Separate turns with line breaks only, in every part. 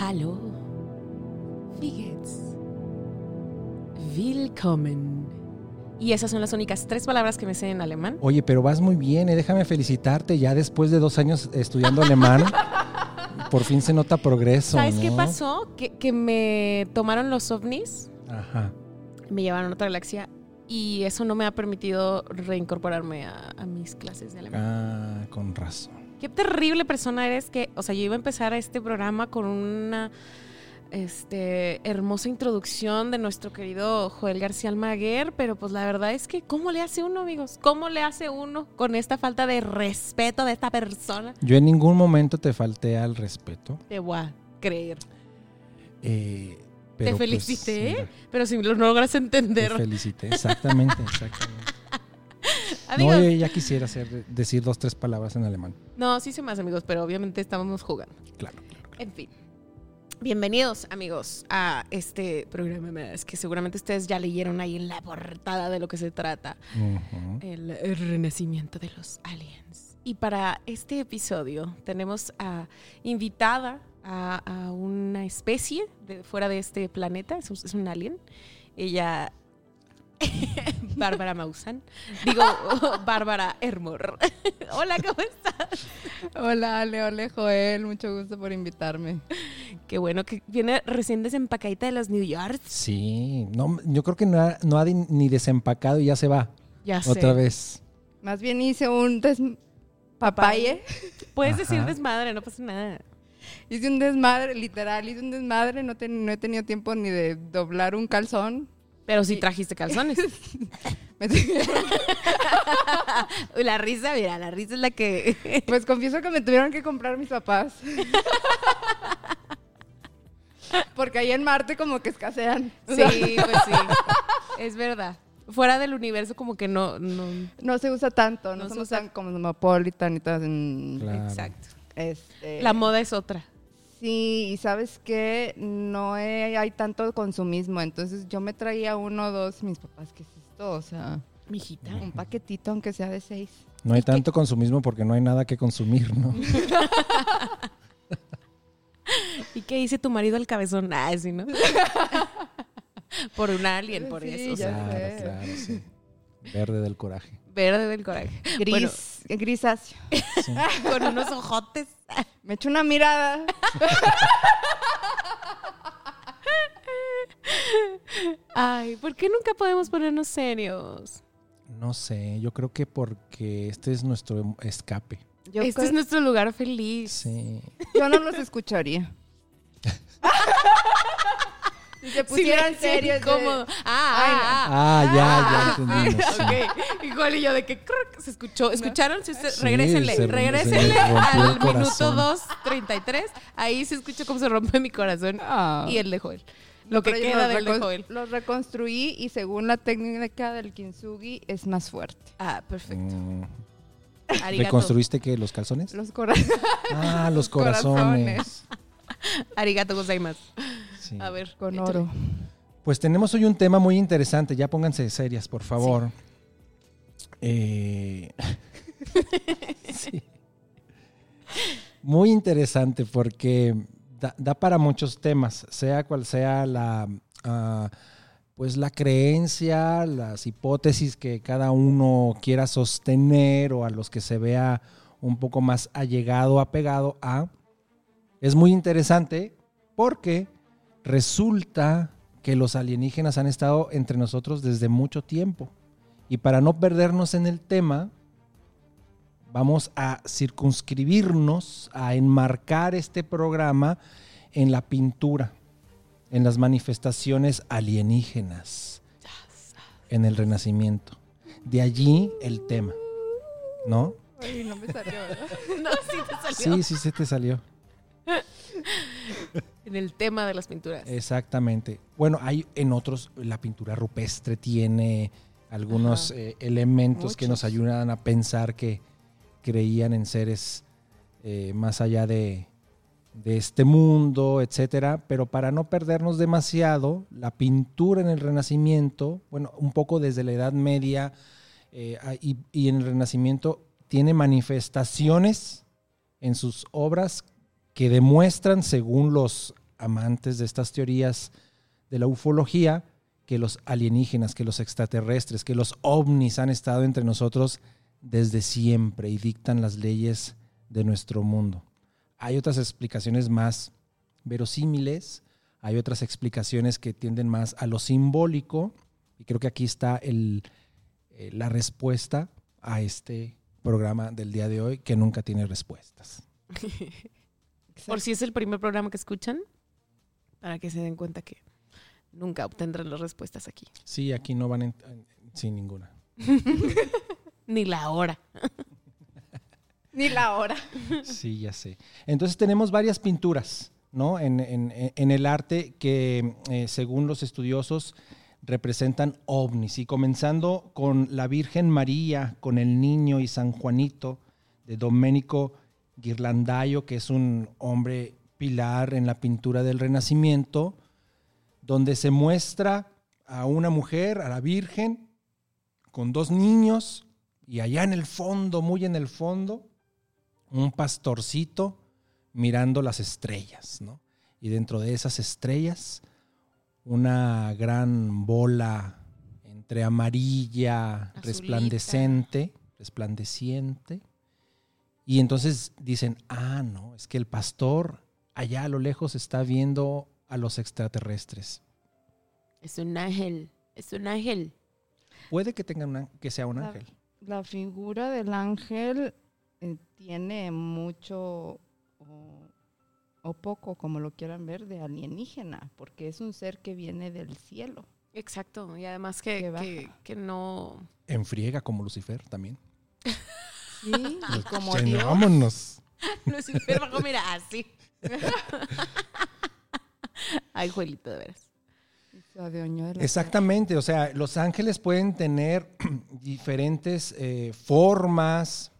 Hallo. Wie geht's? Willkommen. Y esas son las únicas tres palabras que me sé en alemán.
Oye, pero vas muy bien, ¿eh? déjame felicitarte. Ya después de dos años estudiando alemán, por fin se nota progreso.
¿Sabes qué pasó? Que, que me tomaron los ovnis,
Ajá.
me llevaron a otra galaxia y eso no me ha permitido reincorporarme a, a mis clases de alemán.
Ah, con razón.
Qué terrible persona eres que, o sea, yo iba a empezar este programa con una este, hermosa introducción de nuestro querido Joel García Almaguer, pero pues la verdad es que ¿cómo le hace uno, amigos? ¿Cómo le hace uno con esta falta de respeto de esta persona?
Yo en ningún momento te falté al respeto.
Te voy a creer.
eh,
Te
pues,
felicité, pero si lo logras
te
entender.
felicité, exactamente, exactamente.
Amigos,
No, ya quisiera hacer, decir dos, tres palabras en alemán.
no, sí sé más, amigos, pero obviamente estábamos jugando.
Claro, claro.
En fin. Bienvenidos, amigos, a este programa más que seguramente ustedes ya leyeron ahí en la portada de lo que se trata. El, el renacimiento de los aliens. Y para este episodio tenemos a invitada a, a una especie de fuera de este planeta, es un, es un alien. Ella, Bárbara Maussan, digo, Bárbara Hermor. Hola, ¿cómo estás?
Hola, Ale, hola, Joel. Mucho gusto por invitarme.
Qué bueno que viene recién desempacadita de los New York.
Sí, no, yo creo que no ha, no ha ni desempacado y ya se va
Ya sé.
otra vez.
Más bien hice un des... papaye.
Puedes
Ajá.
decir desmadre, no pasa nada.
Hice un desmadre, literal, hice un desmadre. No he tenido tiempo ni de doblar un calzón.
Pero sí trajiste calzones. La risa, mira, la risa es la que...
pues confieso que me tuvieron que comprar mis papás. Porque ahí en Marte como que escasean.
Sí, pues sí. Es verdad. Fuera del universo como que no... no
no se usa tanto,
No
no,
se usa.
tan cosmopolitan y todas en...
Claro.
Exacto.
Este,
La moda es otra.
Sí, y sabes que no he- hay tanto consumismo, entonces yo me traía uno o dos, mis papás, ¿qué es esto? O sea,
Mijita.
un paquetito aunque sea de seis.
No hay tanto consumismo porque no hay nada que consumir, ¿no?
¿Y qué dice tu marido al cabezón? Ah, sí, ¿no? por un alien, por
Sí,
eso.
Claro,
sé.
claro, sí. Verde del coraje.
Verde del coraje.
Gris,
Bueno,
grisáceo.
Sí.
con unos ojotes.
Me echo una mirada.
Ay, ¿por qué nunca podemos ponernos serios?
No sé, yo creo que porque este es nuestro escape.
Yo,
este
creo-
es nuestro lugar feliz.
Sí.
yo no los escucharía. si se pusieran
Silencio
serios. de-
incómodo. Ah, ah, ah.
Ah, ya, ya entendimos. sí.
Ok, igual y yo de que crrr, se escuchó. ¿Escucharon? Si usted,
Sí,
regrésenle,
se-
regrésenle
se
al minuto
corazón.
2.33. Ahí se escuchó cómo se rompe mi corazón
Ah.
y el de Joel. Lo que queda del de Joel.
Los reconstruí y según la técnica del kintsugi es más fuerte.
Ah, perfecto.
Mm,
Arigato.
¿Reconstruiste qué? ¿Los calzones?
Los corazones.
Ah, los
Corazones.
corazones.
Arigato gozaimasu.
Sí.
A ver.
Con
échale.
oro.
Pues tenemos hoy un tema muy interesante. Ya pónganse serias, por favor. Eh, sí. Muy interesante porque da, da para muchos temas, sea cual sea la, ah, pues la creencia, las hipótesis que cada uno quiera sostener o a los que se vea un poco más allegado, apegado a. Es muy interesante porque resulta que los alienígenas han estado entre nosotros desde mucho tiempo. Y para no perdernos en el tema, vamos a circunscribirnos, a enmarcar este programa en la pintura, en las manifestaciones alienígenas, en el Renacimiento. De allí el tema, ¿no?
Ay, no me salió, ¿verdad?
No, sí te salió.
Sí, sí se te salió.
En el tema de las pinturas.
Exactamente. Bueno, hay en otros, la pintura rupestre tiene algunos eh, elementos que nos ayudan a pensar que creían en seres eh, más allá de, de este mundo, etcétera. Pero para no perdernos demasiado, la pintura en el Renacimiento, bueno, un poco desde la Edad Media eh, y, y en el Renacimiento tiene manifestaciones en sus obras que demuestran, según los amantes de estas teorías de la ufología que los alienígenas, que los extraterrestres, que los ovnis han estado entre nosotros desde siempre y dictan las leyes de nuestro mundo. Hay otras explicaciones más verosímiles, hay otras explicaciones que tienden más a lo simbólico y creo que aquí está el, eh, la respuesta a este programa del día de hoy que nunca tiene respuestas.
Por si es el primer programa que escuchan, para que se den cuenta que nunca obtendrán las respuestas aquí.
Sí, aquí no van en- sin ninguna.
Ni la hora.
Ni la hora.
Sí, ya sé. Entonces tenemos varias pinturas, ¿no? En, en- en el arte que, eh, según los estudiosos, representan ovnis. Y comenzando con la Virgen María, con el niño y San Juanito, de Domenico Ghirlandaio, que es un hombre pilar en la pintura del Renacimiento, donde se muestra a una mujer, a la Virgen, con dos niños, y allá en el fondo, muy en el fondo, un pastorcito mirando las estrellas, ¿no? Y dentro de esas estrellas, una gran bola entre amarilla,
Azulita.
resplandecente, resplandeciente. Y entonces dicen, ah, no, es que el pastor allá a lo lejos está viendo a los extraterrestres.
Es un ángel. Es un ángel.
Puede que tenga una, que sea un
La-
ángel.
La figura del ángel eh, tiene mucho o, o poco, como lo quieran ver, de alienígena, porque es un ser que viene del cielo.
Exacto. Y además que,
que,
que no.
Enfriega como Lucifer también.
Sí, y como Dios.
vámonos.
Lucifer bajó, mira, así. Ay, Juelito, de veras.
Exactamente, o sea, los ángeles pueden tener diferentes eh, formas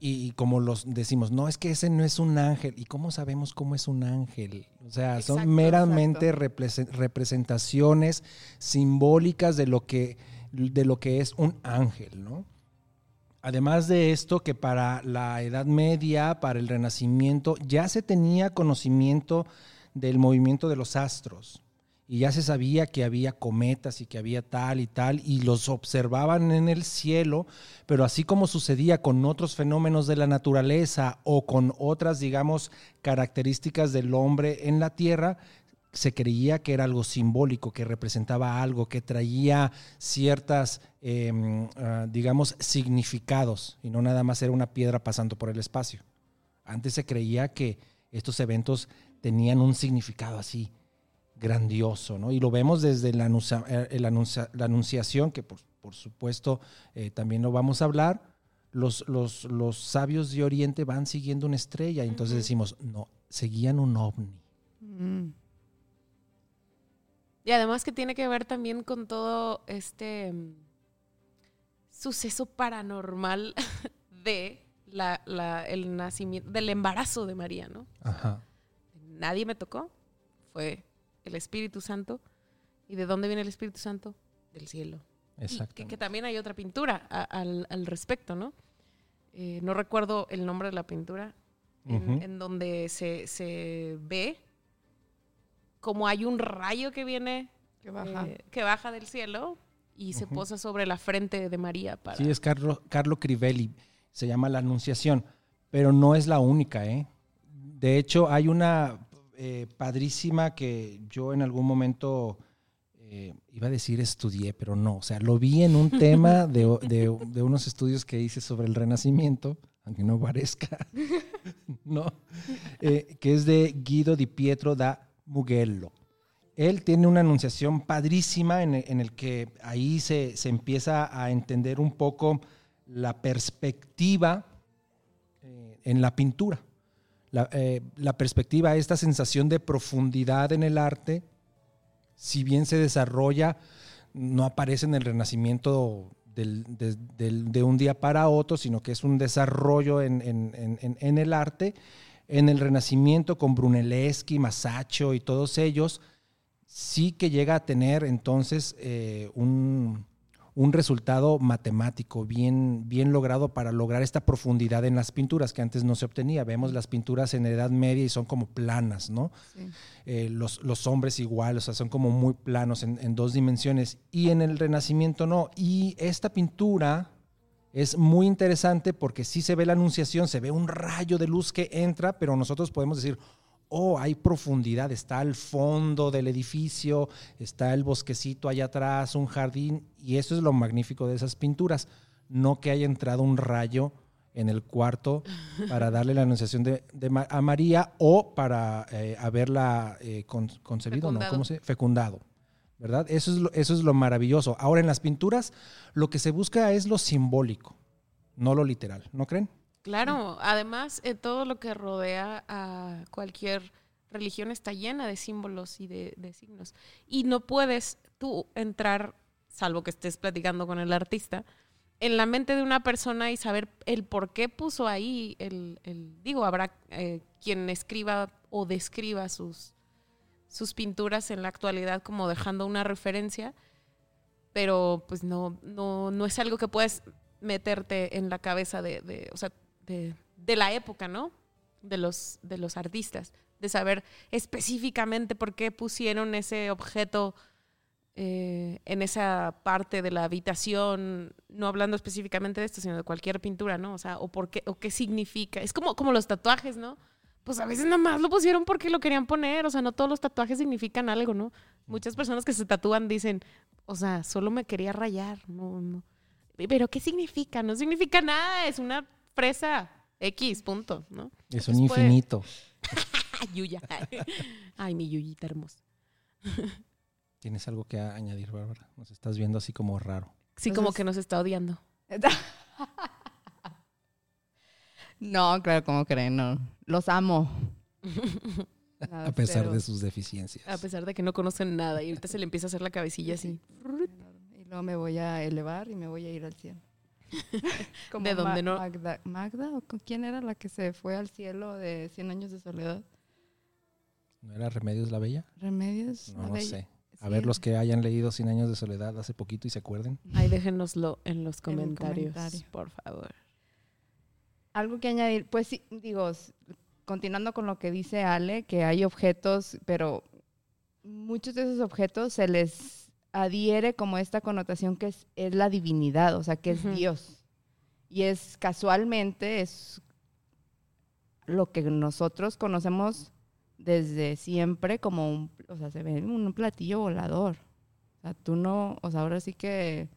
y, y como los decimos, no, es que ese no es un ángel. ¿Y cómo sabemos cómo es un ángel? O sea, son meramente represe- representaciones simbólicas de lo, que, de lo que es un ángel, ¿no? Además de esto, que para la Edad Media, para el Renacimiento, ya se tenía conocimiento del movimiento de los astros. Y ya se sabía que había cometas y que había tal y tal, y los observaban en el cielo, pero así como sucedía con otros fenómenos de la naturaleza o con otras, digamos, características del hombre en la tierra, se creía que era algo simbólico, que representaba algo, que traía ciertas, eh, ah, digamos, significados, y no nada más era una piedra pasando por el espacio. Antes se creía que estos eventos tenían un significado así, grandioso, ¿no? Y lo vemos desde la, anuncia- eh, el anuncia- la anunciación, que por, por supuesto eh, también lo vamos a hablar. Los, los, los sabios de Oriente van siguiendo una estrella, entonces decimos, no, seguían un ovni.
Mm.
Y además que tiene que ver también con todo este mm, suceso paranormal de la, la- el nacimiento, del embarazo de María, ¿no?
Ajá.
Nadie me tocó, fue el Espíritu Santo. ¿Y de dónde viene el Espíritu Santo? Del cielo.
Exacto.
que, que también hay otra pintura a- al, al respecto, ¿no? Eh, no recuerdo el nombre de la pintura, en, en donde se, se ve como hay un rayo que viene,
Que baja.
eh, que baja del cielo y se posa sobre la frente de María para...
Sí, es Carlo, Carlo Crivelli, se llama La Anunciación, pero no es la única, ¿eh? De hecho, hay una eh, padrísima que yo en algún momento, eh, iba a decir estudié, pero no, o sea, lo vi en un tema de, de- de unos estudios que hice sobre el Renacimiento, aunque no parezca, ¿no? Eh, que es de Guido di Pietro da Mugello. Él tiene una anunciación padrísima en el, que ahí se, se empieza a entender un poco la perspectiva eh, en la pintura. La, eh, la perspectiva, esta sensación de profundidad en el arte, si bien se desarrolla, no aparece en el Renacimiento de, de un día para otro, sino que es un desarrollo en- en- en- en el arte. En el Renacimiento con Brunelleschi, Masaccio y todos ellos, sí que llega a tener entonces eh, un, un resultado matemático bien, bien logrado para lograr esta profundidad en las pinturas que antes no se obtenía. Vemos las pinturas en Edad Media y son como planas, ¿no? Eh, los, los, hombres igual, o sea, son como muy planos en, en dos dimensiones. Y en el Renacimiento no. Y esta pintura es muy interesante porque sí se ve la anunciación, se ve un rayo de luz que entra, pero nosotros podemos decir, oh, hay profundidad, está al fondo del edificio, está el bosquecito allá atrás, un jardín, y eso es lo magnífico de esas pinturas, no que haya entrado un rayo en el cuarto para darle la anunciación de, a María o para eh, haberla eh, concebido, ¿no? ¿Cómo se? Fecundado. ¿Verdad? Eso es, lo, eso es lo maravilloso. Ahora en las pinturas lo que se busca es lo simbólico, no lo literal, ¿no creen?
Claro, además eh, todo lo que rodea a cualquier religión está llena de símbolos y de, signos. Y no puedes tú entrar, salvo que estés platicando con el artista, en la mente de una persona y saber el por qué puso ahí el, digo, habrá eh, quien escriba o describa sus, sus pinturas en la actualidad como dejando una referencia, pero pues no, no, no es algo que puedes meterte en la cabeza de, de, o sea, de, de, la época, ¿no? De los, de los artistas, de saber específicamente por qué pusieron ese objeto eh, en esa parte de la habitación, no hablando específicamente de esto, sino de cualquier pintura, ¿no? O sea, o por qué, o qué significa. Es como, como los tatuajes, ¿no? Pues a veces nada más lo pusieron porque lo querían poner, o sea, no todos los tatuajes significan algo, ¿no? Muchas personas que se tatúan dicen, o sea, solo me quería rayar, no, no. Pero ¿qué significa? No significa nada, es una fresa X, punto, ¿no?
Es un infinito.
Yuya. Ay, mi Yuyita hermosa.
¿Tienes algo que añadir, Bárbara? Nos estás viendo así como raro.
Sí, como que nos está odiando.
No, claro, como creen, no. Los amo.
a pesar de sus deficiencias.
A pesar de que no conocen nada y ahorita se le empieza a hacer la cabecilla así.
Y luego me voy a elevar y me voy a ir al cielo.
¿De dónde no?
Magda, Magda, ¿o con quién era la que se fue al cielo de 100 años de soledad?
¿No era Remedios la Bella?
Remedios
no, la sé. A ver los que hayan leído Cien años de soledad hace poquito y se acuerden.
Ahí déjenoslo en los comentarios, por favor.
Algo que añadir, pues sí, digo, continuando con lo que dice Ale, que hay objetos, pero muchos de esos objetos se les adhiere como esta connotación que es, la divinidad, o sea, que es Dios. Y es casualmente, es lo que nosotros conocemos desde siempre como un, o sea, se ve un platillo volador. O sea, tú no, o sea, ahora sí que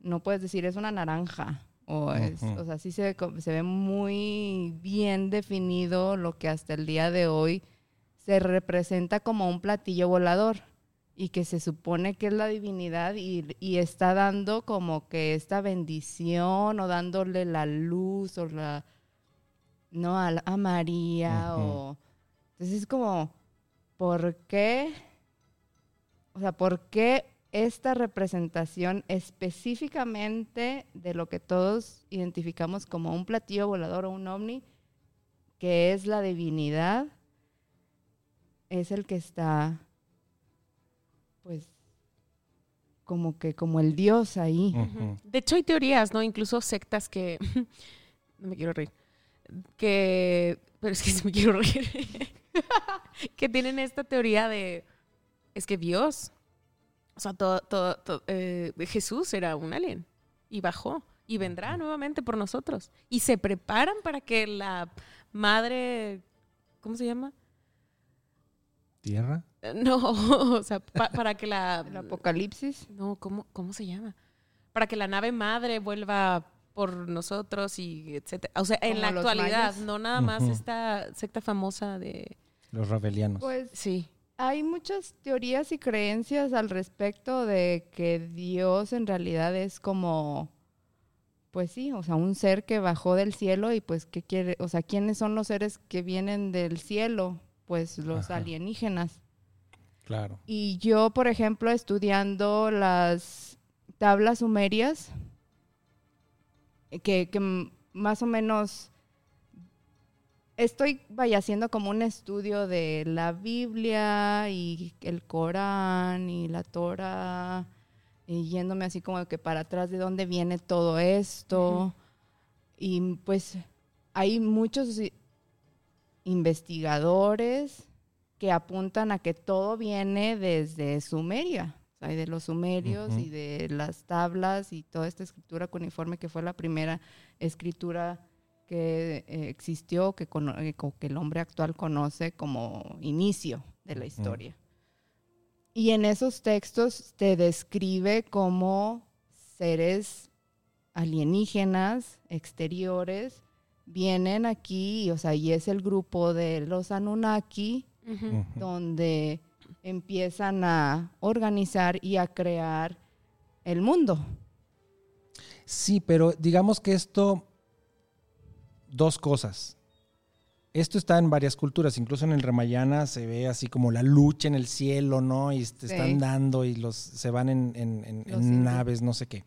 no puedes decir es una naranja. O, es, o sea, sí se, se ve muy bien definido lo que hasta el día de hoy se representa como un platillo volador y que se supone que es la divinidad y, y, está dando como que esta bendición o dándole la luz o la no a, a María o entonces es como ¿por qué? O sea, ¿por qué esta representación específicamente de lo que todos identificamos como un platillo volador o un ovni, que es la divinidad, es el que está, pues, como que como el dios ahí.
De hecho, hay teorías, ¿no? Incluso sectas que, no me quiero reír, que, pero es que sí me quiero reír, que tienen esta teoría de, es que Dios o sea, todo, todo, eh, Jesús era un alien y bajó y vendrá nuevamente por nosotros. Y se preparan para que la madre, ¿cómo se llama?
¿Tierra?
Eh, no, o sea, para que la...
¿El apocalipsis?
No, ¿cómo, ¿cómo se llama? Para que la nave madre vuelva por nosotros y etcétera. O sea, en la actualidad, no nada más esta secta famosa de...
Los rebelianos.
Pues
sí.
Hay muchas teorías y creencias al respecto de que Dios en realidad es como, pues sí, o sea, un ser que bajó del cielo y pues qué quiere, o sea, ¿quiénes son los seres que vienen del cielo? Pues los alienígenas.
Claro.
Y yo, por ejemplo, estudiando las tablas sumerias, que, que más o menos estoy vaya haciendo como un estudio de la Biblia y el Corán y la Torah y yéndome así como que para atrás de dónde viene todo esto. Y pues hay muchos investigadores que apuntan a que todo viene desde Sumeria, o sea, de los sumerios y de las tablas y toda esta escritura cuneiforme que fue la primera escritura que eh, existió, que, eh, que el hombre actual conoce como inicio de la historia. Y en esos textos te describe como seres alienígenas, exteriores, vienen aquí, o sea, y es el grupo de los Anunnaki, donde empiezan a organizar y a crear el mundo.
Sí, pero digamos que esto, dos cosas. Esto está en varias culturas, incluso en el Ramayana se ve así como la lucha en el cielo, ¿no? Y te están dando y los se van en, naves, no sé qué.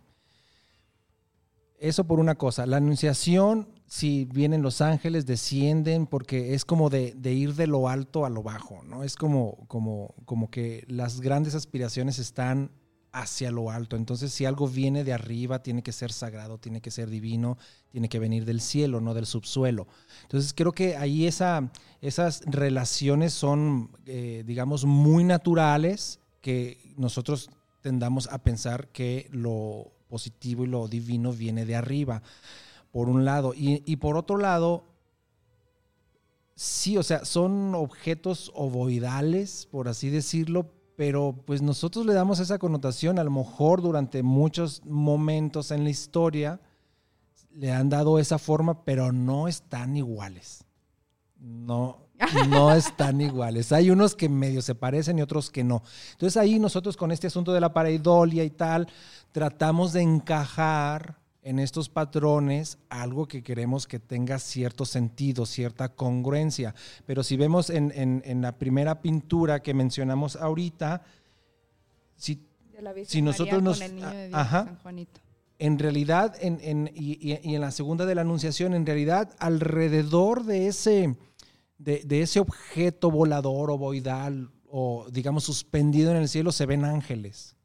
Eso por una cosa. La anunciación, si vienen los ángeles, descienden, porque es como de, ir de lo alto a lo bajo, ¿no? Es como, como, como que las grandes aspiraciones están hacia lo alto. Entonces, si algo viene de arriba, tiene que ser sagrado, tiene que ser divino, tiene que venir del cielo, no del subsuelo. Entonces, creo que ahí esa, esas relaciones son, eh, digamos, muy naturales que nosotros tendamos a pensar que lo positivo y lo divino viene de arriba, por un lado. Y, por otro lado, sí, o sea, son objetos ovoidales, por así decirlo, pero pues nosotros le damos esa connotación, a lo mejor durante muchos momentos en la historia le han dado esa forma, pero no están iguales. No, no están iguales. Hay unos que medio se parecen y otros que no. Entonces ahí nosotros con este asunto de la pareidolia y tal, tratamos de encajar en estos patrones algo que queremos que tenga cierto sentido, cierta congruencia. Pero si vemos en, la primera pintura que mencionamos ahorita, si, si nosotros nos... ajá, en realidad, en, y, y en la segunda de la Anunciación, en realidad, alrededor de ese de, ese objeto volador o boidal o digamos suspendido en el cielo se ven ángeles,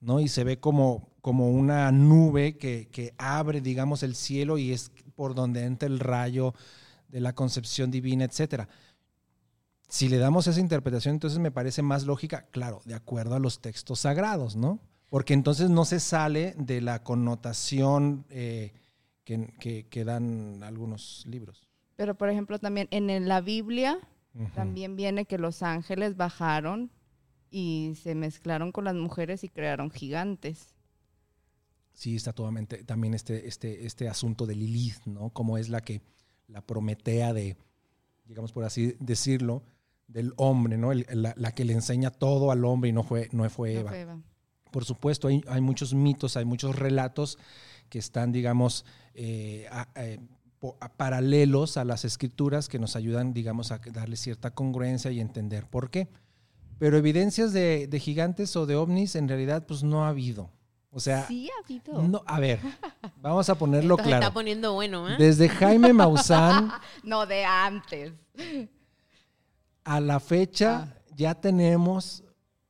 ¿no? Y se ve como, como una nube que, abre, digamos, el cielo y es por donde entra el rayo de la concepción divina, etcétera. Si le damos esa interpretación, entonces me parece más lógica, claro, de acuerdo a los textos sagrados, ¿no? Porque entonces no se sale de la connotación eh, que, que dan algunos libros.
Pero, por ejemplo, también en la Biblia también viene que los ángeles bajaron y se mezclaron con las mujeres y crearon gigantes.
Sí, está totalmente también este, este, este asunto de Lilith, ¿no? Como es la que, la prometea de, digamos por así decirlo, del hombre, ¿no? la, que le enseña todo al hombre y no fue, no fue, Eva. Por supuesto, hay, hay, muchos mitos, hay muchos relatos que están, digamos, eh, eh, paralelos a las escrituras que nos ayudan, digamos, a darle cierta congruencia y entender por qué. Pero evidencias de, gigantes o de ovnis en realidad pues no ha habido. O sea,
sí ha habido.
No, a ver, vamos a ponerlo claro.
Está poniendo bueno, ¿eh?
Desde Jaime Maussan.
no, de antes.
A la fecha ah. ya tenemos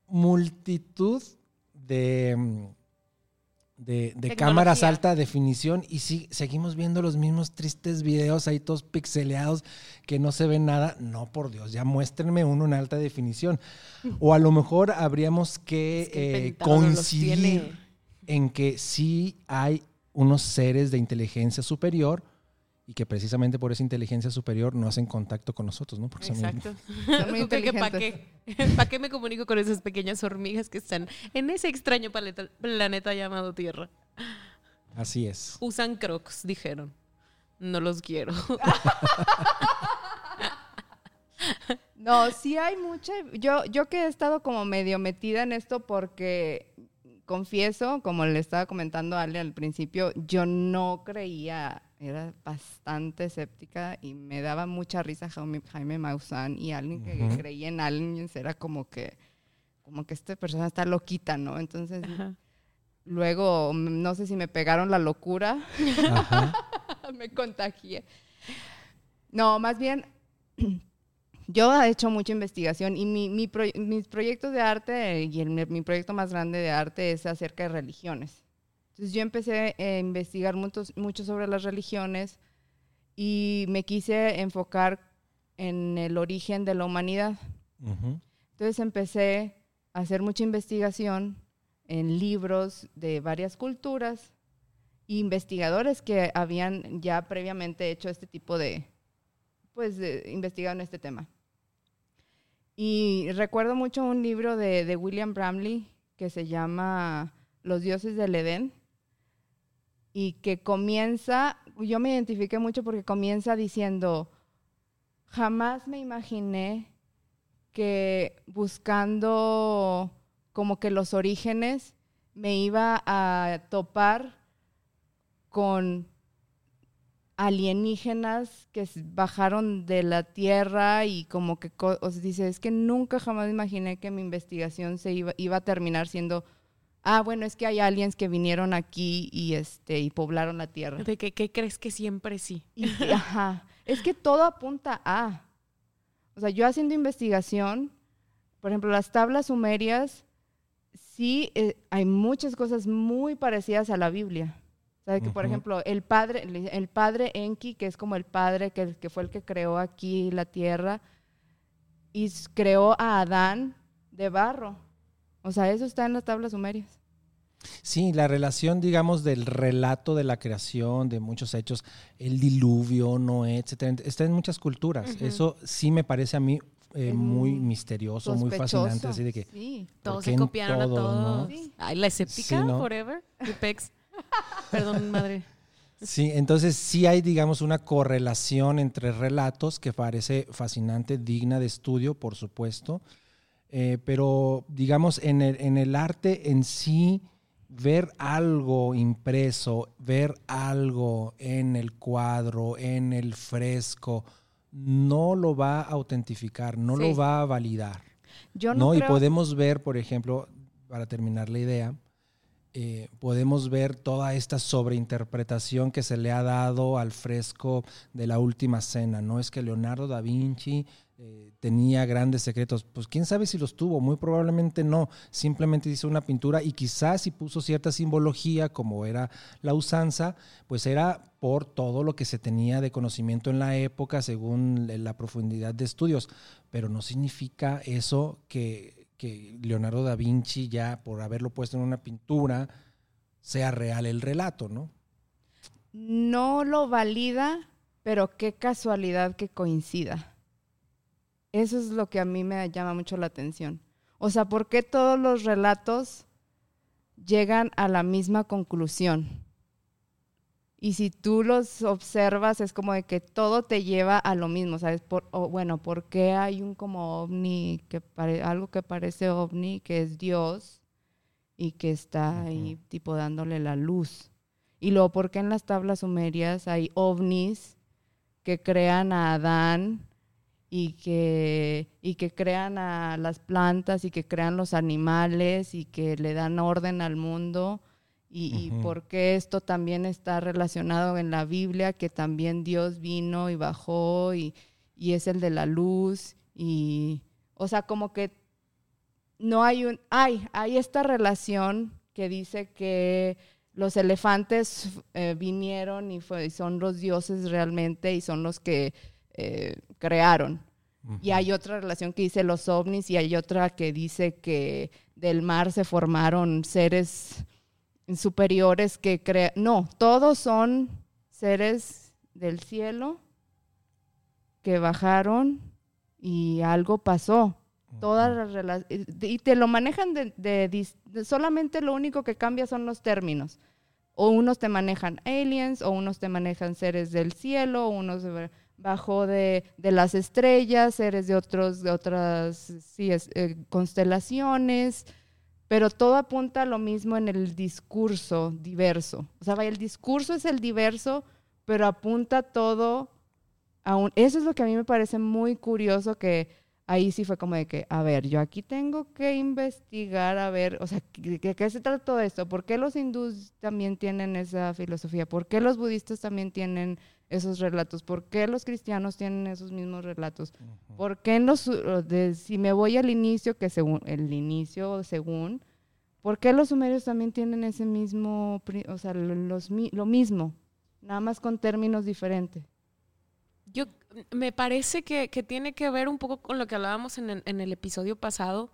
multitud de de, cámaras alta definición y sí, seguimos viendo los mismos tristes videos ahí todos pixeleados que no se ve nada. No, por Dios, ya muéstrenme uno en alta definición. O a lo mejor habríamos que, eh, coincidir en que sí hay unos seres de inteligencia superior y que precisamente por esa inteligencia superior no hacen contacto con nosotros, ¿no?
Porque Exacto. ¿Para qué? ¿Para qué me comunico con esas pequeñas hormigas que están en ese extraño planeta llamado Tierra?
Así es.
Usan crocs, dijeron. No los quiero.
no, sí hay mucha. Yo, yo que he estado como medio metida en esto porque confieso, como le estaba comentando a Ale al principio, yo no creía era bastante escéptica y me daba mucha risa Jaime, Jaime Maussan y alguien que creía en aliens era como que, como que esta persona está loquita, ¿no? Entonces, luego, no sé si me pegaron la locura, me contagié. No, más bien, yo he hecho mucha investigación y mi, mi pro- mis proyectos de arte y el- mi proyecto más grande de arte es acerca de religiones. Entonces yo empecé a investigar mucho, mucho sobre las religiones y me quise enfocar en el origen de la humanidad.
Ujú.
Entonces empecé a hacer mucha investigación en libros de varias culturas e investigadores que habían ya previamente hecho este tipo de, pues, de, investigado en este tema. Y recuerdo mucho un libro de, de William Bramley que se llama Los dioses del Edén y que comienza, yo me identifiqué mucho porque comienza diciendo, jamás me imaginé que buscando como que los orígenes me iba a topar con alienígenas que bajaron de la tierra y como que o sea, dice es que nunca jamás imaginé que mi investigación se iba, iba a terminar siendo ah bueno es que hay aliens que vinieron aquí y este y poblaron la tierra
¿De que, qué crees que siempre sí?
y, ajá, es que todo apunta a. O sea, yo haciendo investigación, por ejemplo, las tablas sumerias, sí eh, hay muchas cosas muy parecidas a la Biblia. O sea, que por ejemplo, el padre, el padre Enki, que es como el padre que, que fue el que creó aquí la tierra, y creó a Adán de barro. O sea, eso está en las tablas sumerias.
Sí, la relación, digamos, del relato de la creación, de muchos hechos, el diluvio, Noé, etcétera, está en muchas culturas. Eso sí me parece a mí eh, muy misterioso, muy fascinante, así de que
Sí.
¿por
Todos se copiaron a
todo,
todos.
no?
Sí.
Ay, la escéptica,
Sí, ¿no?
forever. Pex. Perdón, madre.
Sí, entonces sí hay, digamos, una correlación entre relatos que parece fascinante, digna de estudio, por supuesto, Eh, pero digamos, en el, en el arte en sí, ver algo impreso, ver algo en el cuadro, en el fresco, no lo va a autentificar, no
Sí.
lo va a validar.
Yo
¿no?
no,
Y podemos ver, por ejemplo, para terminar la idea, eh, podemos ver toda esta sobreinterpretación que se le ha dado al fresco de la última cena. No es que Leonardo da Vinci eh, tenía grandes secretos. Pues quién sabe si los tuvo, muy probablemente no. Simplemente hizo una pintura y quizás si puso cierta simbología, como era la usanza, pues era por todo lo que se tenía de conocimiento en la época según la profundidad de estudios. Pero no significa eso que, que Leonardo da Vinci ya por haberlo puesto en una pintura sea real el relato, ¿no?
no lo valida, pero qué casualidad que coincida. Eso es lo que a mí me llama mucho la atención. O sea, ¿por qué todos los relatos llegan a la misma conclusión? Y si tú los observas, es como de que todo te lleva a lo mismo, ¿sabes? Por, o bueno, ¿por qué hay un como ovni, que pare- algo que parece ovni, que es Dios y que está ahí tipo dándole la luz? Y luego, ¿por qué en las tablas sumerias hay ovnis que crean a Adán y que, y que crean a las plantas y que crean los animales y que le dan orden al mundo? Y, y
Ujú.
por qué esto también está relacionado en la Biblia, que también Dios vino y bajó y, y es el de la luz. Y, o sea, como que no hay un, hay, hay esta relación que dice que los elefantes eh, vinieron y fue- son los dioses realmente y son los que eh, crearon. Y hay otra relación que dice los ovnis y hay otra que dice que del mar se formaron seres superiores que crean... No, todos son seres del cielo que bajaron y algo pasó. Todas las y te lo manejan de, de dis- de- solamente lo único que cambia son los términos. O unos te manejan aliens, o unos te manejan seres del cielo, o unos bajo de, de las estrellas, seres de otros, de otras sí, es- eh, constelaciones, pero todo apunta a lo mismo en el discurso diverso. O sea, el discurso es el diverso, pero apunta todo a un... Eso es lo que a mí me parece muy curioso que ahí sí fue como de que, a ver, yo aquí tengo que investigar, a ver, o sea, ¿qué, qué se trata todo esto? ¿Por qué los hindús también tienen esa filosofía? ¿Por qué los budistas también tienen esos relatos? ¿Por qué los cristianos tienen esos mismos relatos? ¿Por qué en los, de, si me voy al inicio, que según, el inicio según, ¿por qué los sumerios también tienen ese mismo, o sea, los, lo mismo, nada más con términos diferentes?
Yo me parece que, tiene que ver un poco con lo que hablábamos en, el episodio pasado,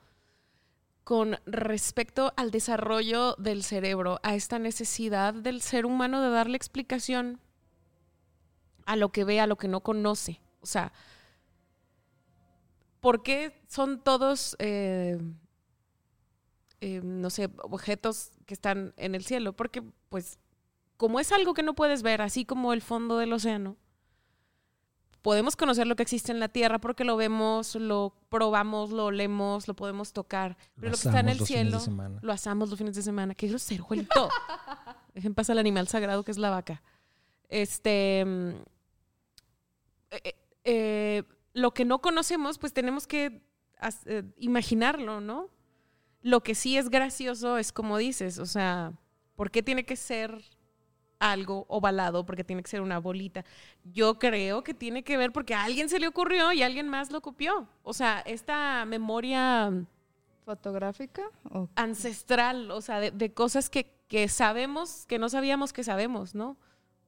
con respecto al desarrollo del cerebro, a esta necesidad del ser humano de darle explicación a lo que ve, a lo que no conoce. O sea, ¿por qué son todos, eh, eh, no sé, objetos que están en el cielo? Porque, pues, como es algo que no puedes ver, así como el fondo del océano, podemos conocer lo que existe en la Tierra porque lo vemos, lo probamos, lo olemos, lo podemos tocar. Pero lo, que está en el cielo, lo asamos los fines de semana. Qué grosero, Juelito. Dejen pasar el animal sagrado que es la vaca. Este. Mm, eh, eh, eh, lo que no conocemos, pues tenemos que imaginarlo, ¿no? Lo que sí es gracioso es como dices, o sea, ¿por qué tiene que ser algo ovalado porque tiene que ser una bolita. Yo creo que tiene que ver porque a alguien se le ocurrió y alguien más lo copió. O sea, esta memoria
fotográfica
o ancestral, o sea, de, cosas que, que, sabemos, que no sabíamos que sabemos, ¿no?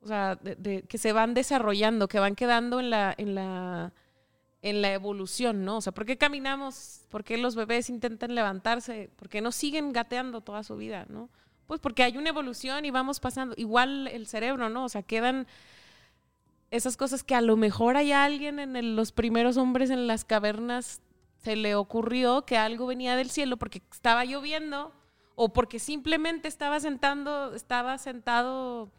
O sea, de, que se van desarrollando, que van quedando en la, en la, en la evolución, ¿no? O sea, ¿por qué caminamos? ¿Por qué los bebés intentan levantarse? ¿Por qué no siguen gateando toda su vida, ¿no? Pues porque hay una evolución y vamos pasando. Igual el cerebro, ¿no? O sea, quedan esas cosas que a lo mejor hay alguien en los primeros hombres en las cavernas se le ocurrió que algo venía del cielo porque estaba lloviendo o porque simplemente estaba sentando, estaba sentado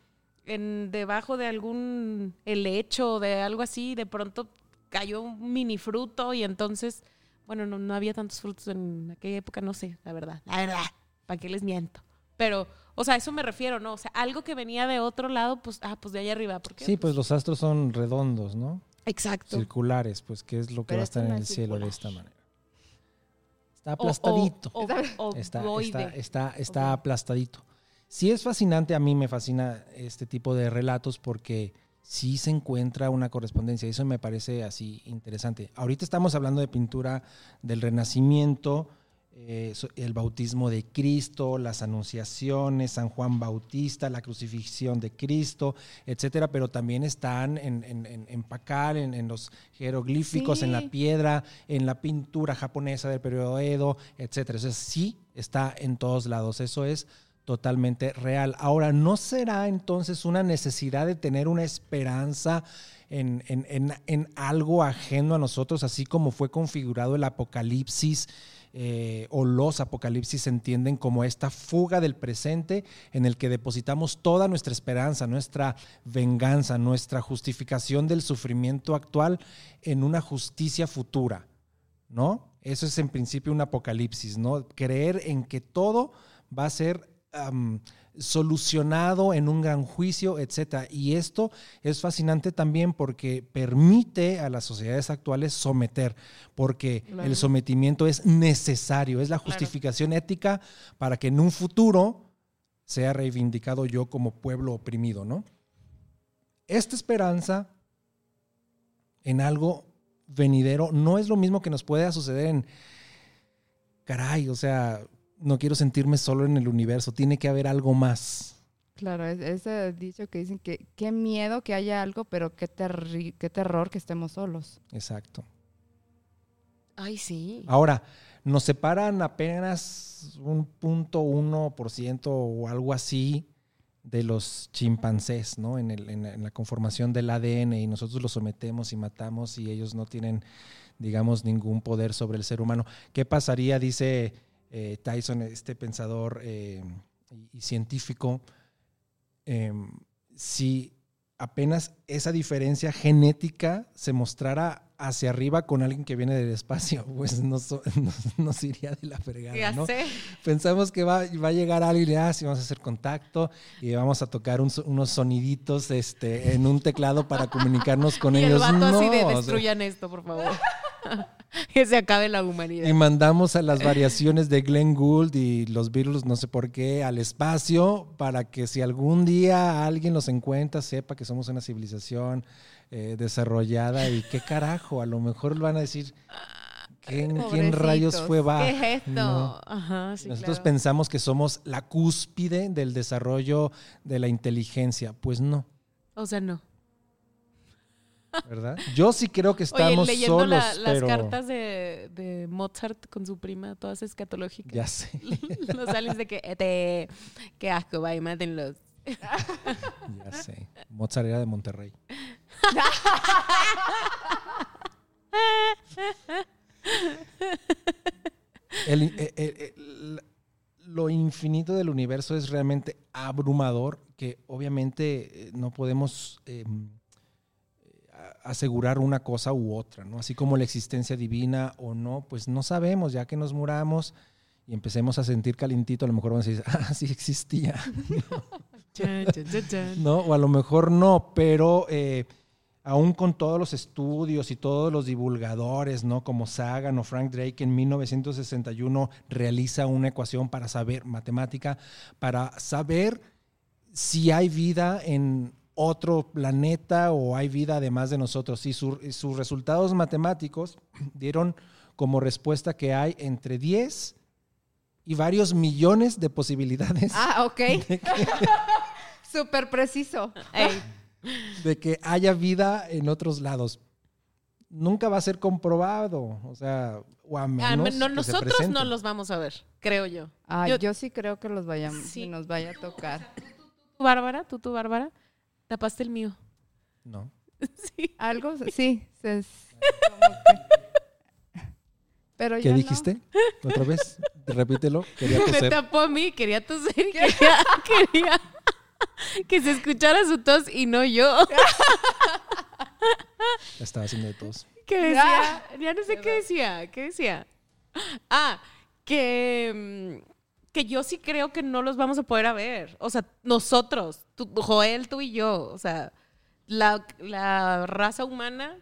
en debajo de algún helecho o de algo así, de pronto cayó un mini fruto y entonces, bueno, no, no había tantos frutos en aquella época, no sé, la verdad, la verdad, ¿para qué les miento? Pero, o sea, eso me refiero, ¿no? O sea, algo que venía de otro lado, pues, ah, pues de allá arriba.
sí, pues, los astros son redondos, ¿no?
Exacto.
Circulares, pues, ¿qué es lo que va a estar en el cielo de esta manera? Está aplastadito. está, está, está, aplastadito. Sí es fascinante, a mí me fascina este tipo de relatos porque sí se encuentra una correspondencia. Eso me parece así interesante. Ahorita estamos hablando de pintura del Renacimiento, eh, el bautismo de Cristo, las anunciaciones, San Juan Bautista, la crucifixión de Cristo, etcétera, pero también están en, en, en en, los jeroglíficos, en la piedra, en la pintura japonesa del periodo Edo, etcétera. Entonces, sí está en todos lados. Eso es totalmente real. Ahora, ¿no será entonces una necesidad de tener una esperanza en, en, en, algo ajeno a nosotros, así como fue configurado el Apocalipsis eh, o los apocalipsis se entienden como esta fuga del presente en el que depositamos toda nuestra esperanza, nuestra venganza, nuestra justificación del sufrimiento actual en una justicia futura, ¿no? Eso es en principio un apocalipsis, ¿no? Creer en que todo va a ser solucionado en un gran juicio, etc. Y esto es fascinante también porque permite a las sociedades actuales someter, porque el sometimiento es necesario, es la justificación ética para que en un futuro sea reivindicado yo como pueblo oprimido, ¿no? Esta esperanza en algo venidero no es lo mismo que nos pueda suceder en, caray, o sea, no quiero sentirme solo en el universo, tiene que haber algo más.
Claro, ese dicho que dicen que qué miedo que haya algo, pero qué, qué terror que estemos solos.
Exacto.
Ay, sí.
Ahora, nos separan apenas un punto uno por ciento o algo así de los chimpancés, ¿no? En, el, en, la conformación del ADN y nosotros los sometemos y matamos y ellos no tienen, digamos, ningún poder sobre el ser humano. ¿Qué pasaría, dice eh, Tyson, este pensador eh, y, científico, em, si apenas esa diferencia genética se mostrara hacia arriba con alguien que viene del espacio, pues nos, iría de la fregada, ¿no? Pensamos que va, va, a llegar alguien y ah, vamos a hacer contacto y vamos a tocar unos soniditos este, en un teclado para comunicarnos con
y
ellos.
El vato así de destruyan esto, por favor. que se acabe la humanidad.
Y mandamos a las variaciones de Glenn Gould y los Beatles, no sé por qué, al espacio para que si algún día alguien los encuentra, sepa que somos una civilización eh, desarrollada y qué carajo, a lo mejor van a decir, ¿quién, ¿quién rayos fue Bach?
¿Qué es esto?
No.
Ajá, sí,
Nosotros
claro.
pensamos que somos la cúspide del desarrollo de la inteligencia. Pues no,
O sea, no.
¿Verdad? Yo sí creo que
Oye,
estamos
leyendo
solos,
la- las
pero
cartas de, de Mozart con su prima, todas escatológicas.
ya sé,
Los aliens de que, este, qué asco, vaya, mátenlos.
ya sé. Mozart era de Monterrey. El- el- el- el- lo infinito del universo es realmente abrumador, que obviamente eh, no podemos eh, a- asegurar una cosa u otra, ¿no? Así como la existencia divina o no, pues no sabemos, ya que nos muramos y empecemos a sentir calentito, a lo mejor vamos a decir, ah, sí existía. ¿no? O a lo mejor no, pero eh, aún con todos los estudios y todos los divulgadores, ¿no? Como Sagan o Frank Drake en 1961 realiza una ecuación para saber, matemática, para saber si hay vida en otro planeta o hay vida además de nosotros. Y su- y sus resultados matemáticos dieron como respuesta que hay entre 10 y varios millones de posibilidades
Ah, ok. Súper preciso.
Ey,
de que haya vida en otros lados. Nunca va a ser comprobado, o sea, o a
ah,
menos
no,
que se
nosotros
presente.
no los vamos a ver, creo yo.
Ah,
Yo-
yo, sí creo que los vayamos,
Sí.
que nos vaya a tocar.
¿Tú, Bárbara? ¿Tú, tú, Bárbara? Tapaste el mío.
No.
Sí.
Algo, sí. se- Pero
¿Qué
ya no.
dijiste? ¿Otra vez? Repítelo. Quería
Me
toser.
tapó a mí, quería toser y quería, quería que se escuchara su tos y no yo.
Estaba haciendo de todos.
¿Qué decía? Ya no sé qué decía. ¿Qué decía? Ah, que, mm, que yo sí creo que no los vamos a poder a ver. O sea, nosotros, Joel, tú y yo. O sea, la, la raza humana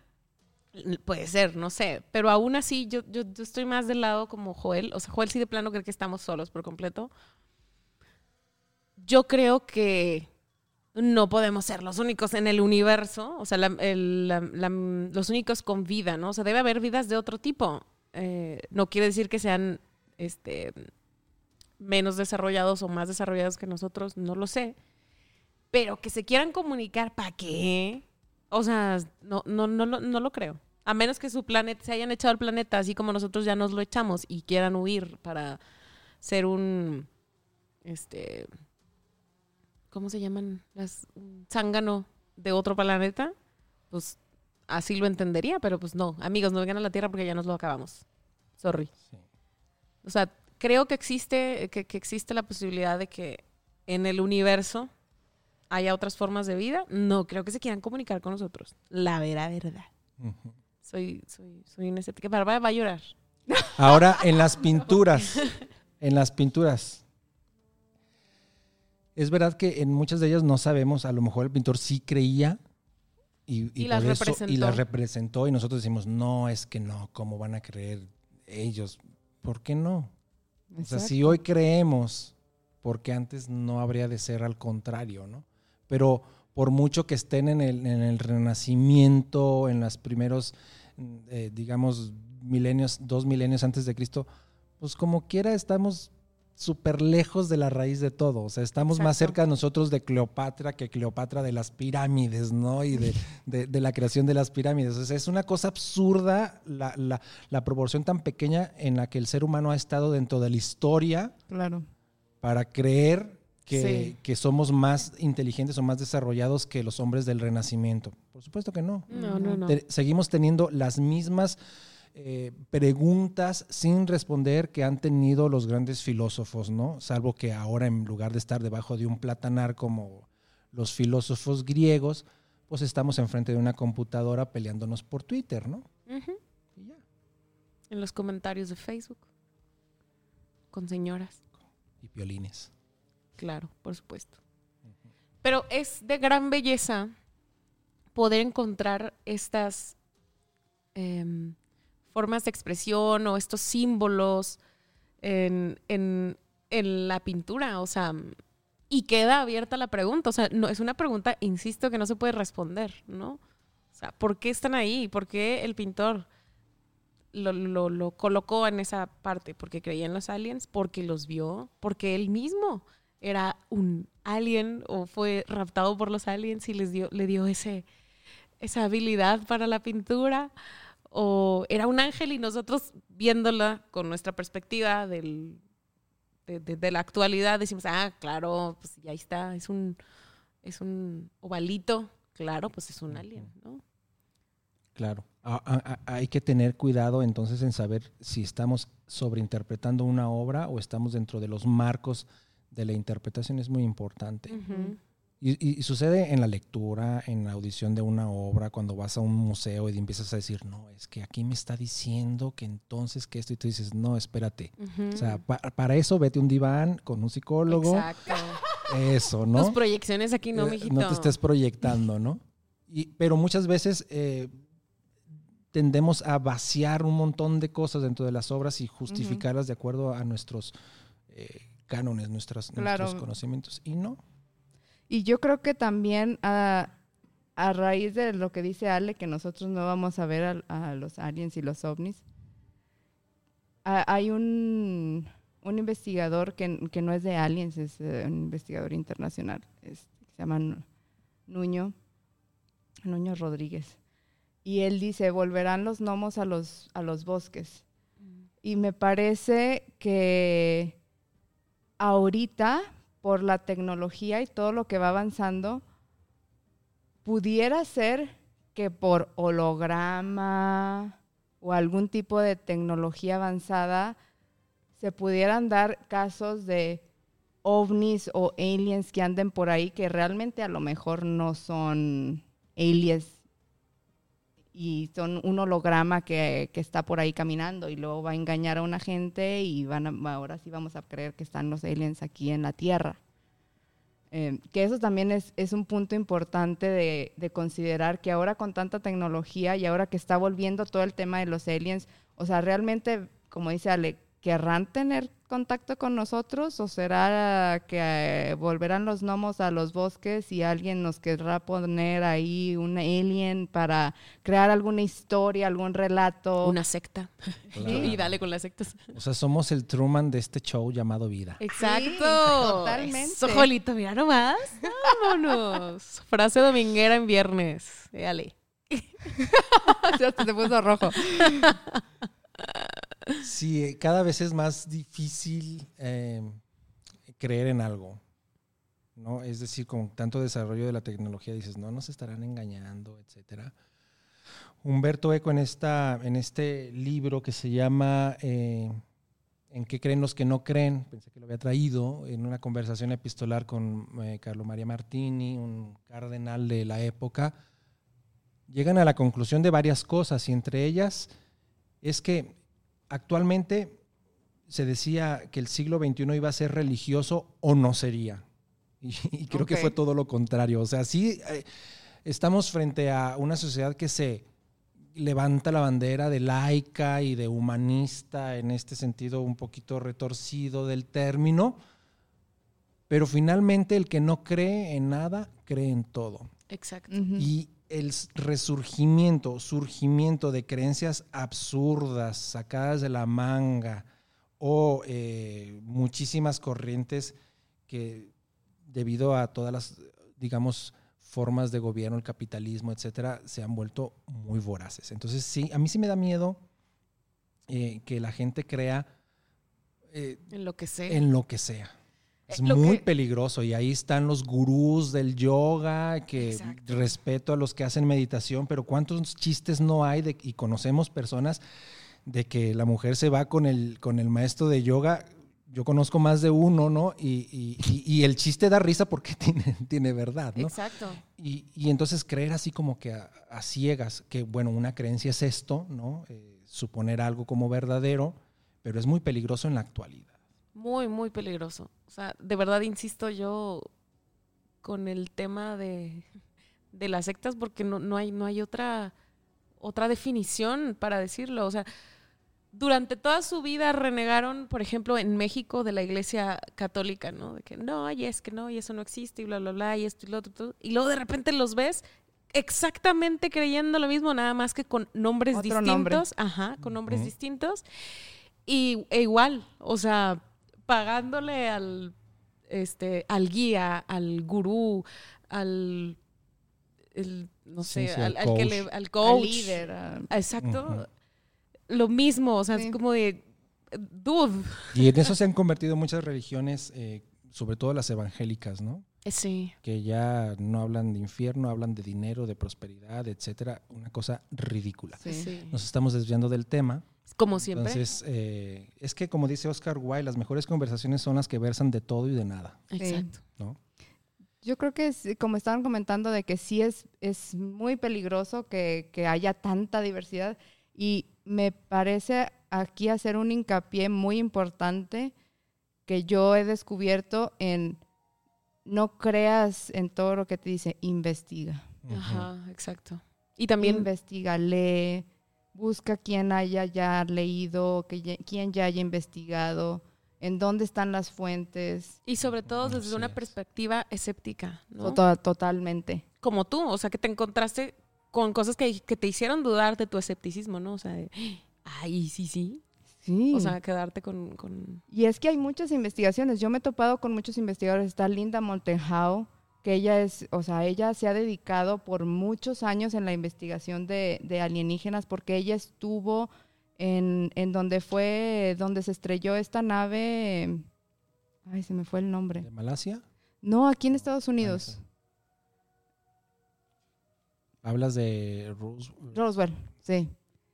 puede ser, no sé. Pero aún así, yo, yo, estoy más del lado como Joel. O sea, Joel sí de plano cree que estamos solos por completo. Yo creo que no podemos ser los únicos en el universo, o sea, la- el- los únicos con vida, ¿no? O sea, debe haber vidas de otro tipo. Eh, no quiere decir que sean este, menos desarrollados o más desarrollados que nosotros, no lo sé. Pero que se quieran comunicar, ¿para qué? O sea, no, no, no, lo- no lo creo. A menos que su planeta, se hayan echado el planeta así como nosotros ya nos lo echamos y quieran huir para ser un, este, ¿cómo se llaman? Las, un zángano de otro planeta, pues así lo entendería, pero pues no, amigos, no vengan a la Tierra porque ya nos lo acabamos. Sorry.
Sí.
O sea, creo que existe, que, que existe la posibilidad de que en el universo haya otras formas de vida. No, creo que se quieran comunicar con nosotros. La vera verdad. Soy, soy, soy una escéptica. Bárbara va a llorar.
Ahora, en las pinturas, en las pinturas. Es verdad que en muchas de ellas no sabemos, a lo mejor el pintor sí creía y, y
Y las
eso- y las representó y nosotros decimos, no, es que no, ¿cómo van a creer ellos? ¿Por qué no? O sea, si hoy creemos, porque antes no habría de ser al contrario, ¿no? Pero por mucho que estén en el, en el renacimiento, en los primeros, eh, digamos, milenios, dos milenios antes de Cristo, pues como quiera estamos súper lejos de la raíz de todo. O sea, estamos más cerca nosotros de Cleopatra que Cleopatra de las pirámides, ¿no? Y de, de- de la creación de las pirámides. O sea, es una cosa absurda la, la- la proporción tan pequeña en la que el ser humano ha estado dentro de la historia
Claro.
para creer que,
Sí.
que somos más inteligentes o más desarrollados que los hombres del Renacimiento. Por supuesto que no.
No, no, no.
Te- seguimos teniendo las mismas eh, preguntas sin responder que han tenido los grandes filósofos, ¿no? Salvo que ahora en lugar de estar debajo de un platanar como los filósofos griegos, pues estamos enfrente de una computadora peleándonos por Twitter, ¿no? Y ya.
En los comentarios de Facebook. Con señoras.
Y piolines.
Claro, por supuesto. Pero es de gran belleza poder encontrar estas em, formas de expresión o estos símbolos en, en, en la pintura. O sea, y queda abierta la pregunta. O sea, no, es una pregunta, insisto, que no se puede responder, ¿no? O sea, ¿por qué están ahí? ¿Por qué el pintor lo, lo, lo colocó en esa parte? ¿Porque creía en los aliens? ¿Porque los vio? ¿Porque él mismo era un alien o fue raptado por los aliens y les dio, le dio ese, esa habilidad para la pintura? ¿O era un ángel y nosotros viéndola con nuestra perspectiva del, de, de, de, la actualidad decimos, ah, claro, pues ya está, es un, es un ovalito, claro, pues es un alien, ¿no?
Claro. A, a, a, hay que tener cuidado entonces en saber si estamos sobreinterpretando una obra o estamos dentro de los marcos de la interpretación, es muy importante. Uh -huh. Y, y, y, sucede en la lectura, en la audición de una obra, cuando vas a un museo y empiezas a decir, no, es que aquí me está diciendo que entonces que esto, y tú dices, no, espérate. Uh -huh. O sea, pa para eso vete un diván con un psicólogo.
Exacto.
Eso, ¿no?
Las proyecciones aquí no, mijito.
No te estés proyectando, ¿no? Y, pero muchas veces eh, tendemos a vaciar un montón de cosas dentro de las obras y justificarlas uh -huh. de acuerdo a nuestros eh, cánones, nuestras, claro. nuestros conocimientos. Y no.
Y yo creo que también a, a, raíz de lo que dice Ale, que nosotros no vamos a ver a, a los aliens y los ovnis, a, hay un, un investigador que, que, no es de aliens, es uh, un investigador internacional, es, se llama Nuño, Nuño Rodríguez. Y él dice, volverán los gnomos a los, a los bosques. Mm. Y me parece que ahorita por la tecnología y todo lo que va avanzando, pudiera ser que por holograma o algún tipo de tecnología avanzada se pudieran dar casos de ovnis o aliens que anden por ahí que realmente a lo mejor no son aliens y son un holograma que, que, está por ahí caminando y luego va a engañar a una gente y van a, ahora sí vamos a creer que están los aliens aquí en la Tierra. Eh, que eso también es, es un punto importante de, de, considerar que ahora con tanta tecnología y ahora que está volviendo todo el tema de los aliens, o sea, realmente, como dice Ale, ¿querrán tener contacto con nosotros o será que eh, volverán los gnomos a los bosques y alguien nos querrá poner ahí un alien para crear alguna historia, algún relato?
Una secta. Claro. y dale con las sectas.
O sea, somos el Truman de este show llamado Vida.
Exacto. Sí, totalmente. Sojolito, mira nomás. Vámonos. Frase dominguera en viernes. Dale.
ya te puso rojo.
Sí, cada vez es más difícil eh, creer en algo. ¿no? Es decir, con tanto desarrollo de la tecnología dices, no, nos estarán engañando, etcétera. Humberto Eco en, esta, en este libro que se llama eh, ¿En qué creen los que no creen? Pensé que lo había traído en una conversación epistolar con eh, Carlo María Martini, un cardenal de la época. Llegan a la conclusión de varias cosas y entre ellas es que actualmente se decía que el siglo XXI iba a ser religioso o no sería. Y, y creo okay. que fue todo lo contrario. O sea, sí eh, estamos frente a una sociedad que se levanta la bandera de laica y de humanista en este sentido un poquito retorcido del término, pero finalmente el que no cree en nada, cree en todo.
Exacto. Uh -huh.
Y el resurgimiento, surgimiento de creencias absurdas, sacadas de la manga, o eh, muchísimas corrientes que debido a todas las, digamos, formas de gobierno, el capitalismo, etcétera, se han vuelto muy voraces. Entonces, sí, a mí sí me da miedo eh, que la gente crea
eh, en lo que sea.
En lo que sea. Es lo muy que... peligroso y ahí están los gurús del yoga, que Exacto. respeto a los que hacen meditación, pero ¿cuántos chistes no hay de, y conocemos personas de que la mujer se va con el, con el maestro de yoga? Yo conozco más de uno, ¿no? Y, y, y, y el chiste da risa porque tiene, tiene verdad, ¿no?
Exacto.
Y, entonces creer así como que a, a, ciegas, que bueno, una creencia es esto, ¿no? Eh, suponer algo como verdadero, pero es muy peligroso en la actualidad.
Muy, muy peligroso. O sea, de verdad insisto yo con el tema de, de las sectas porque no, no, hay, no hay otra otra definición para decirlo. O sea, durante toda su vida renegaron, por ejemplo, en México de la iglesia católica, ¿no? De que no, y es que no, y eso no existe, y bla, bla, bla, y esto y lo otro. Y luego de repente los ves exactamente creyendo lo mismo, nada más que con nombres distintos. Ajá, con nombres distintos. Y e igual, o sea, pagándole al, este, al guía, al gurú, al no sé, al, que le, al coach.
líder.
Exacto. Lo mismo, o sea, es como de, dude.
Y en eso se han convertido muchas religiones, eh, sobre todo las evangélicas, ¿no?
Sí.
Que ya no hablan de infierno, hablan de dinero, de prosperidad, etcétera. Una cosa ridícula.
Sí.
Nos estamos desviando del tema.
Como siempre.
Entonces, eh, es que como dice Oscar Wilde, las mejores conversaciones son las que versan de todo y de nada.
Exacto.
¿no?
Yo creo que, es, como estaban comentando, de que sí es, es muy peligroso que, que haya tanta diversidad y me parece aquí hacer un hincapié muy importante que yo he descubierto en no creas en todo lo que te dice, investiga.
Ajá, exacto. Y también
investiga, lee, busca quien haya ya leído, que quien ya haya investigado, en dónde están las fuentes.
Y sobre todo desde una perspectiva escéptica, ¿no?
totalmente.
Como tú, o sea, que te encontraste con cosas que, que, te hicieron dudar de tu escepticismo, ¿no? O sea, de, ay, sí, sí.
Sí.
O sea, quedarte con, con,
Y es que hay muchas investigaciones. Yo me he topado con muchos investigadores. Está Linda Montenhau, que ella es, o sea, ella se ha dedicado por muchos años en la investigación de, de alienígenas porque ella estuvo en, en, donde fue, donde se estrelló esta nave. Ay, se me fue el nombre.
¿De Malasia?
No, aquí en Estados Unidos.
Hablas de Roswell.
Roswell, sí.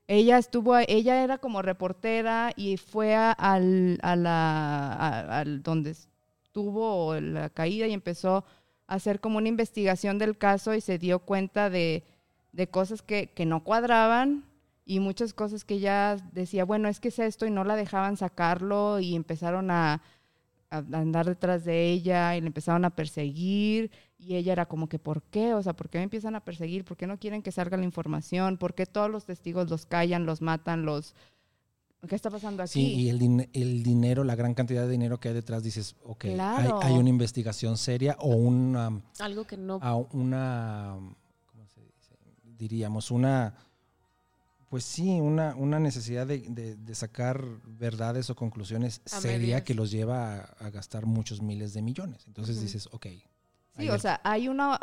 Ella estuvo, ella era como reportera y fue a, al, a la, al donde estuvo la caída y empezó hacer como una investigación del caso y se dio cuenta de, de cosas que, que, no cuadraban y muchas cosas que ella decía, bueno, es que es esto y no la dejaban sacarlo y empezaron a, a andar detrás de ella y le empezaron a perseguir y ella era como que, ¿por qué? O sea, ¿por qué me empiezan a perseguir? ¿Por qué no quieren que salga la información? ¿Por qué todos los testigos los callan, los matan, los... ¿Qué está pasando aquí?
Sí, y el, el dinero, la gran cantidad de dinero que hay detrás, dices, ok, hay, hay, una investigación seria o una...
Algo que no...
Una, ¿cómo se dice? Diríamos, una pues sí, una, una necesidad de, de, sacar verdades o conclusiones seria que los lleva a, gastar muchos miles de millones. Entonces dices, ok.
Sí, o sea, hay una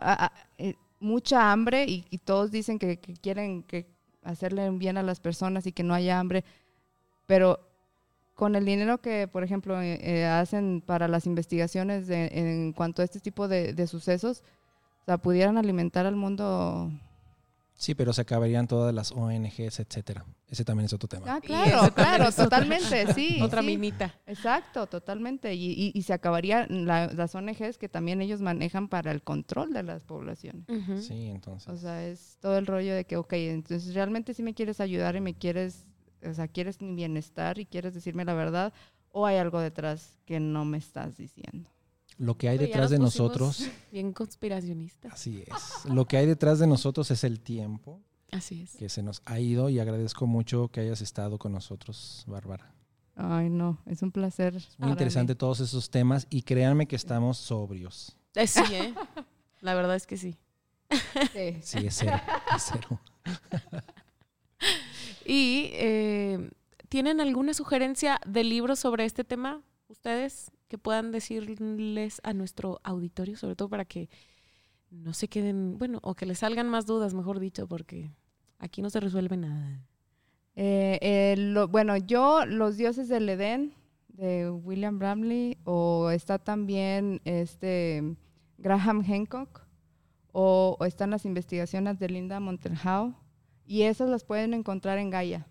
eh, mucha hambre y, todos dicen que, quieren que hacerle bien a las personas y que no haya hambre, pero con el dinero que, por ejemplo, eh, eh, hacen para las investigaciones en cuanto a este tipo de, de sucesos, o sea, pudieran alimentar al mundo
Sí, pero se acabarían todas las ONGs, etcétera. Ese también es otro tema.
Ah, claro, claro, totalmente, sí.
Otra
sí.
minita.
Exacto, totalmente. Y, y, se acabarían las ONGs que también ellos manejan para el control de las poblaciones.
Sí, entonces.
O sea, es todo el rollo de que, ok, entonces realmente si me quieres ayudar y me quieres, o sea, quieres mi bienestar y quieres decirme la verdad, o hay algo detrás que no me estás diciendo
lo que hay detrás de nosotros.
Bien conspiracionista.
Así es. Lo que hay detrás de nosotros es el tiempo.
Así es.
Que se nos ha ido y agradezco mucho que hayas estado con nosotros, Bárbara.
Ay, no, es un placer.
muy interesante todos esos temas y créanme que estamos sobrios.
Eh, sí, ¿eh? La verdad es que sí.
Sí,
sí es cero. Es cero.
¿Y eh, tienen alguna sugerencia de libros sobre este tema ustedes? que puedan decirles a nuestro auditorio, sobre todo para que no se queden, bueno, o que les salgan más dudas, mejor dicho, porque aquí no se resuelve nada.
Eh, bueno, yo, Los dioses del Edén, de William Bramley, o está también este Graham Hancock, o, o están las investigaciones de Linda Montelhau, y esas las pueden encontrar en Gaia.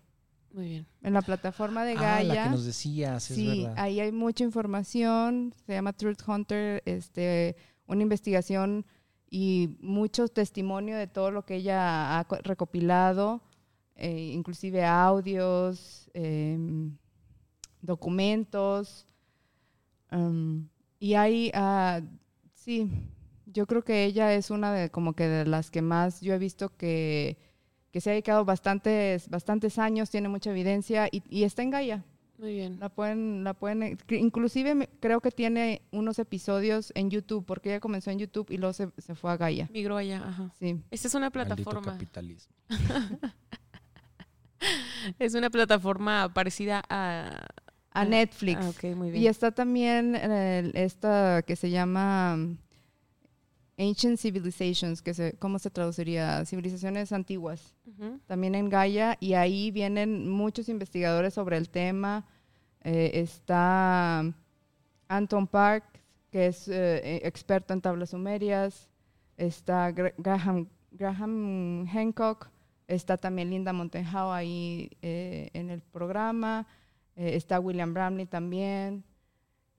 Muy bien.
En la plataforma de Gaia.
Ah, la que nos decías, es
sí, ahí hay mucha información. Se llama Truth Hunter, este, una investigación y mucho testimonio de todo lo que ella ha recopilado, eh, inclusive audios, em, documentos. Um, y hay, uh, sí, yo creo que ella es una de como que de las que más yo he visto que que se ha dedicado bastantes, bastantes años, tiene mucha evidencia y, y está en Gaia.
Muy bien.
La pueden, la pueden, que inclusive creo que tiene unos episodios en YouTube, porque ella comenzó en YouTube y luego se, se fue a Gaia.
Migró allá, ajá.
Sí.
Esta es una
Maldito
plataforma.
capitalismo.
Es una plataforma parecida a.
A Netflix.
Ah, ok, muy bien.
Y está también el- esta que se llama Ancient Civilizations, que se, ¿cómo se traduciría? Civilizaciones antiguas. También en Gaia, y ahí vienen muchos investigadores sobre el tema. Eh, está Anton Park, que es eh, eh, experto en tablas sumerias. Está Gra- Graham, Graham Hancock. Está también Linda Montenhau ahí eh, en el programa. Está William Bramley también.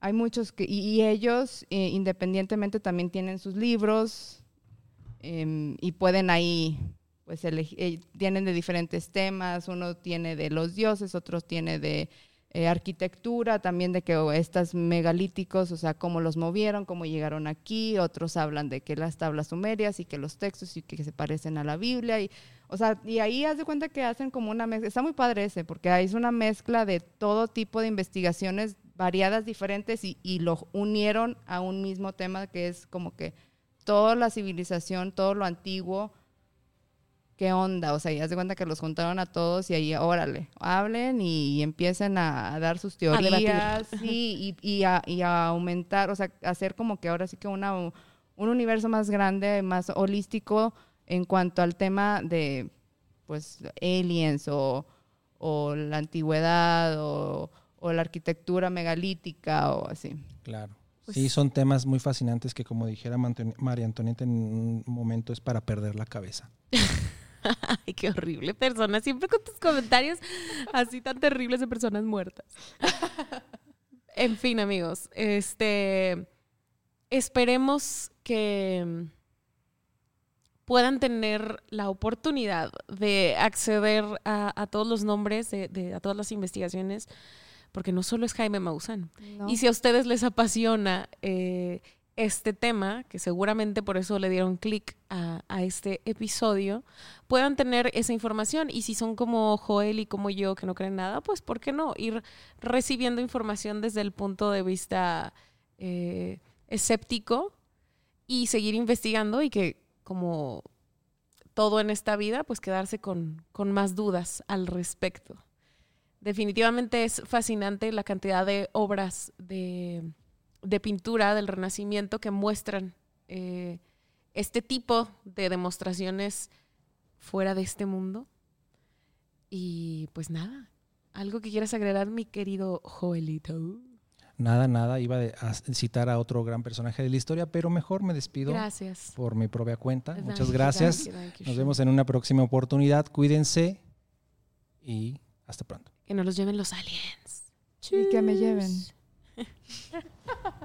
Hay muchos que, y, y ellos eh, independientemente también tienen sus libros em, y pueden ahí, pues elegi- eh, tienen de diferentes temas. Uno tiene de los dioses, otros tiene de eh, arquitectura, también de que oh, estas megalíticos, o sea, cómo los movieron, cómo llegaron aquí. Otros hablan de que las tablas sumerias y que los textos y que se parecen a la Biblia. Y, o sea, y ahí haz de cuenta que hacen como una mezcla. Está muy padre ese, porque ahí es una mezcla de todo tipo de investigaciones variadas, diferentes, y, y lo unieron a un mismo tema que es como que toda la civilización, todo lo antiguo, ¿qué onda? O sea, y haz de cuenta que los juntaron a todos y ahí, órale, hablen y, empiecen a, a dar sus teorías, sí, y, y a, y a aumentar, o sea, hacer como que ahora sí que una, un universo más grande, más holístico en cuanto al tema de, pues, aliens o, o la antigüedad o, o la arquitectura megalítica o así.
Claro.
Pues-
sí, son temas muy fascinantes que, como dijera María Antonieta en un momento, es para perder la cabeza.
Ay, qué horrible persona. Siempre con tus comentarios así tan terribles de personas muertas. En fin, amigos, este esperemos que puedan tener la oportunidad de acceder a, a todos los nombres, de, de- a todas las investigaciones, porque no solo es Jaime Maussan.
¿no?
Y si a ustedes les apasiona eh, este tema, que seguramente por eso le dieron clic a, a este episodio, puedan tener esa información. Y si son como Joel y como yo, que no creen nada, pues ¿por qué no? Ir recibiendo información desde el punto de vista eh, escéptico y seguir investigando y que como todo en esta vida, pues quedarse con, con más dudas al respecto. Definitivamente es fascinante la cantidad de obras de, de pintura del Renacimiento que muestran eh, este tipo de demostraciones fuera de este mundo. Y pues nada, algo que quieras agregar, mi querido Joelito.
Nada, nada, iba a citar a otro gran personaje de la historia, pero mejor me despido
Gracias.
por mi propia cuenta.
Thank
Muchas
you,
gracias.
thank you, thank you.
Nos vemos en una próxima oportunidad. Cuídense y hasta pronto.
Que nos los lleven los aliens.
Y que me lleven.